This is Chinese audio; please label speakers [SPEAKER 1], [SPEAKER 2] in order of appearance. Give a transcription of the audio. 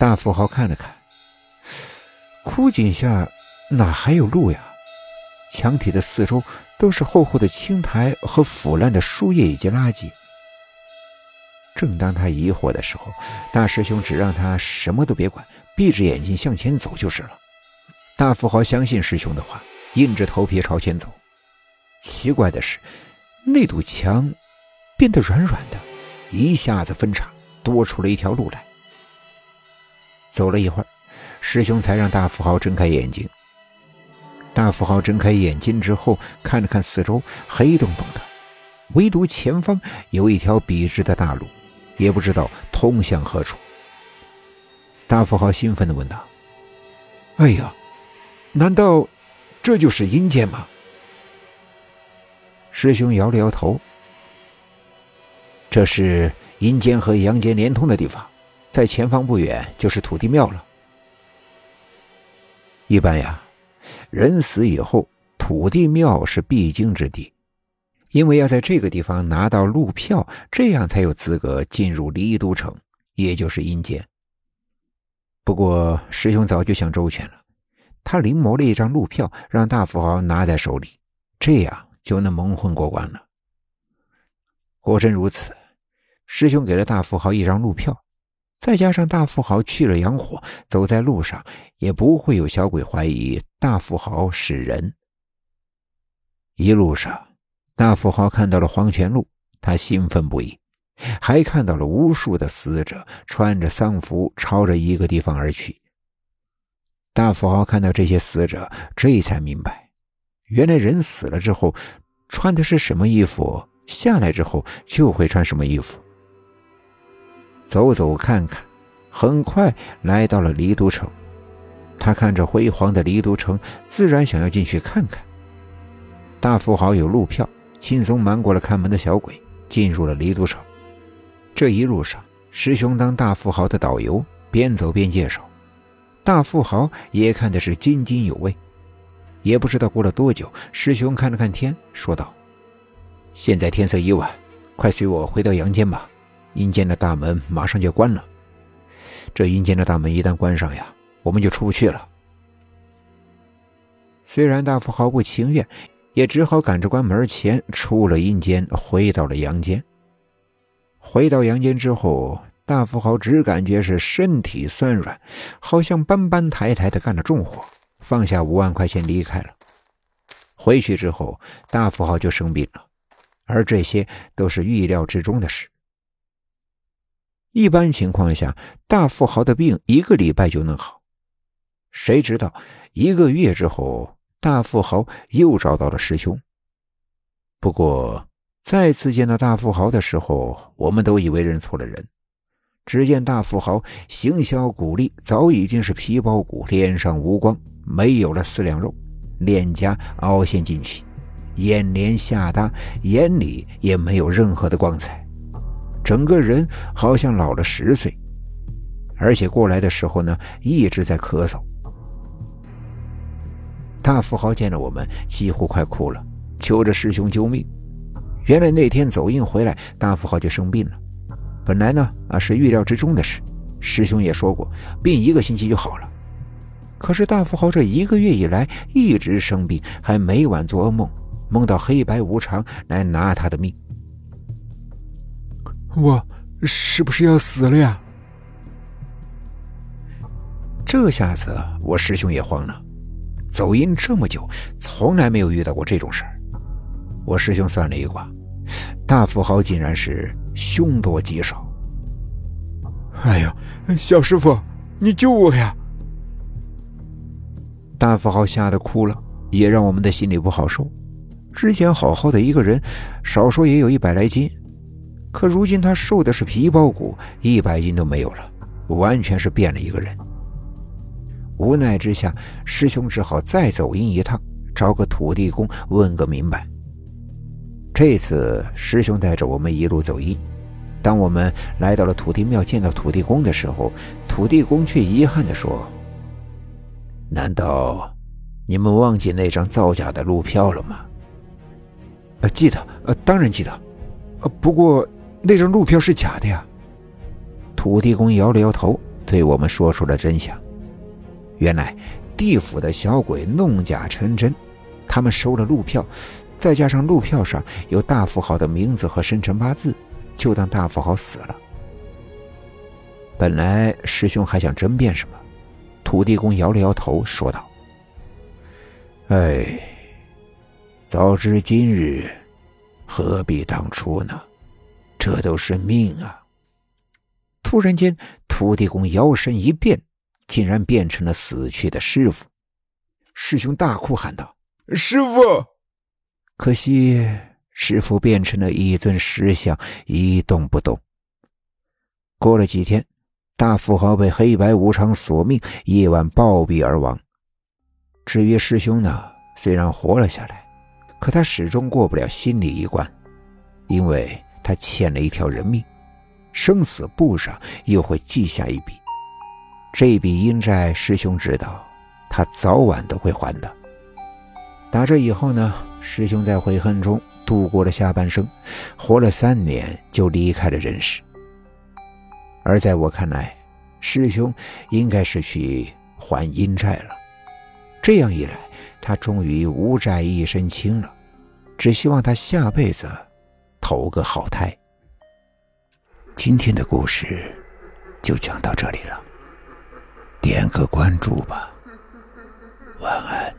[SPEAKER 1] 大富豪看了看，枯井下哪还有路呀？墙体的四周都是厚厚的青苔和腐烂的树叶以及垃圾。正当他疑惑的时候，大师兄只让他什么都别管，闭着眼睛向前走就是了。大富豪相信师兄的话，硬着头皮朝前走。奇怪的是，那堵墙变得软软的，一下子分叉，多出了一条路来。走了一会儿，师兄才让大富豪睁开眼睛。大富豪睁开眼睛之后，看了看四周，黑洞洞的，唯独前方有一条笔直的大路，也不知道通向何处。大富豪兴奋地问道：“哎呀，难道这就是阴间吗？”师兄摇了摇头：“这是阴间和阳间连通的地方，在前方不远就是土地庙了。一般呀。”人死以后，土地庙是必经之地，因为要在这个地方拿到路票，这样才有资格进入离都城，也就是阴间。不过师兄早就想周全了，他临摹了一张路票，让大富豪拿在手里，这样就能蒙混过关了。果真如此，师兄给了大富豪一张路票。再加上大富豪去了阳火，走在路上也不会有小鬼怀疑大富豪是人。一路上，大富豪看到了黄泉路，他兴奋不已，还看到了无数的死者穿着丧服朝着一个地方而去。大富豪看到这些死者，这才明白，原来人死了之后穿的是什么衣服，下来之后就会穿什么衣服。走走看看，很快来到了离都城。他看着辉煌的离都城，自然想要进去看看。大富豪有路票，轻松瞒过了看门的小鬼，进入了离都城。这一路上，师兄当大富豪的导游，边走边介绍。大富豪也看的是津津有味。也不知道过了多久，师兄看了看天，说道：“现在天色已晚，快随我回到阳间吧。”阴间的大门马上就关了，这阴间的大门一旦关上呀，我们就出不去了。虽然大富豪不情愿，也只好赶着关门前出了阴间，回到了阳间。回到阳间之后，大富豪只感觉是身体酸软，好像搬搬抬抬的干了重活，放下五万块钱离开了。回去之后，大富豪就生病了，而这些都是预料之中的事。一般情况下，大富豪的病一个礼拜就能好。谁知道一个月之后，大富豪又找到了师兄。不过再次见到大富豪的时候，我们都以为认错了人。只见大富豪形销骨立，早已经是皮包骨，脸上无光，没有了四两肉，脸颊凹陷进去，眼帘下耷，眼里也没有任何的光彩。整个人好像老了十岁，而且过来的时候呢，一直在咳嗽。大富豪见了我们，几乎快哭了，求着师兄救命。原来那天走运回来，大富豪就生病了。本来呢，啊是预料之中的事，师兄也说过，病一个星期就好了。可是大富豪这一个月以来一直生病，还每晚做噩梦，梦到黑白无常来拿他的命。
[SPEAKER 2] 我是不是要死了呀？
[SPEAKER 1] 这下子我师兄也慌了。走阴这么久，从来没有遇到过这种事儿。我师兄算了一卦，大富豪竟然是凶多吉少。
[SPEAKER 2] 哎呀，小师傅，你救我呀！
[SPEAKER 1] 大富豪吓得哭了，也让我们的心里不好受。之前好好的一个人，少说也有一百来斤。可如今他瘦的是皮包骨，一百斤都没有了，完全是变了一个人。无奈之下，师兄只好再走阴一趟，找个土地公问个明白。这次师兄带着我们一路走阴，当我们来到了土地庙，见到土地公的时候，土地公却遗憾地说：“难道你们忘记那张造假的路票了吗？”“
[SPEAKER 2] 呃，记得，呃，当然记得，呃，不过……”那张路票是假的呀！
[SPEAKER 1] 土地公摇了摇头，对我们说出了真相。原来地府的小鬼弄假成真，他们收了路票，再加上路票上有大富豪的名字和生辰八字，就当大富豪死了。本来师兄还想争辩什么，土地公摇了摇头，说道：“哎，早知今日，何必当初呢？这都是命啊！”突然间，土地公摇身一变。竟然变成了死去的师傅，师兄大哭喊道：“
[SPEAKER 2] 师傅！”
[SPEAKER 1] 可惜师傅变成了一尊石像，一动不动。过了几天，大富豪被黑白无常索命，夜晚暴毙而亡。至于师兄呢，虽然活了下来，可他始终过不了心理一关，因为他欠了一条人命，生死簿上又会记下一笔。这笔阴债，师兄知道，他早晚都会还的。打这以后呢，师兄在悔恨中度过了下半生，活了三年就离开了人世。而在我看来，师兄应该是去还阴债了。这样一来，他终于无债一身轻了。只希望他下辈子投个好胎。今天的故事就讲到这里了。点个关注吧，晚安。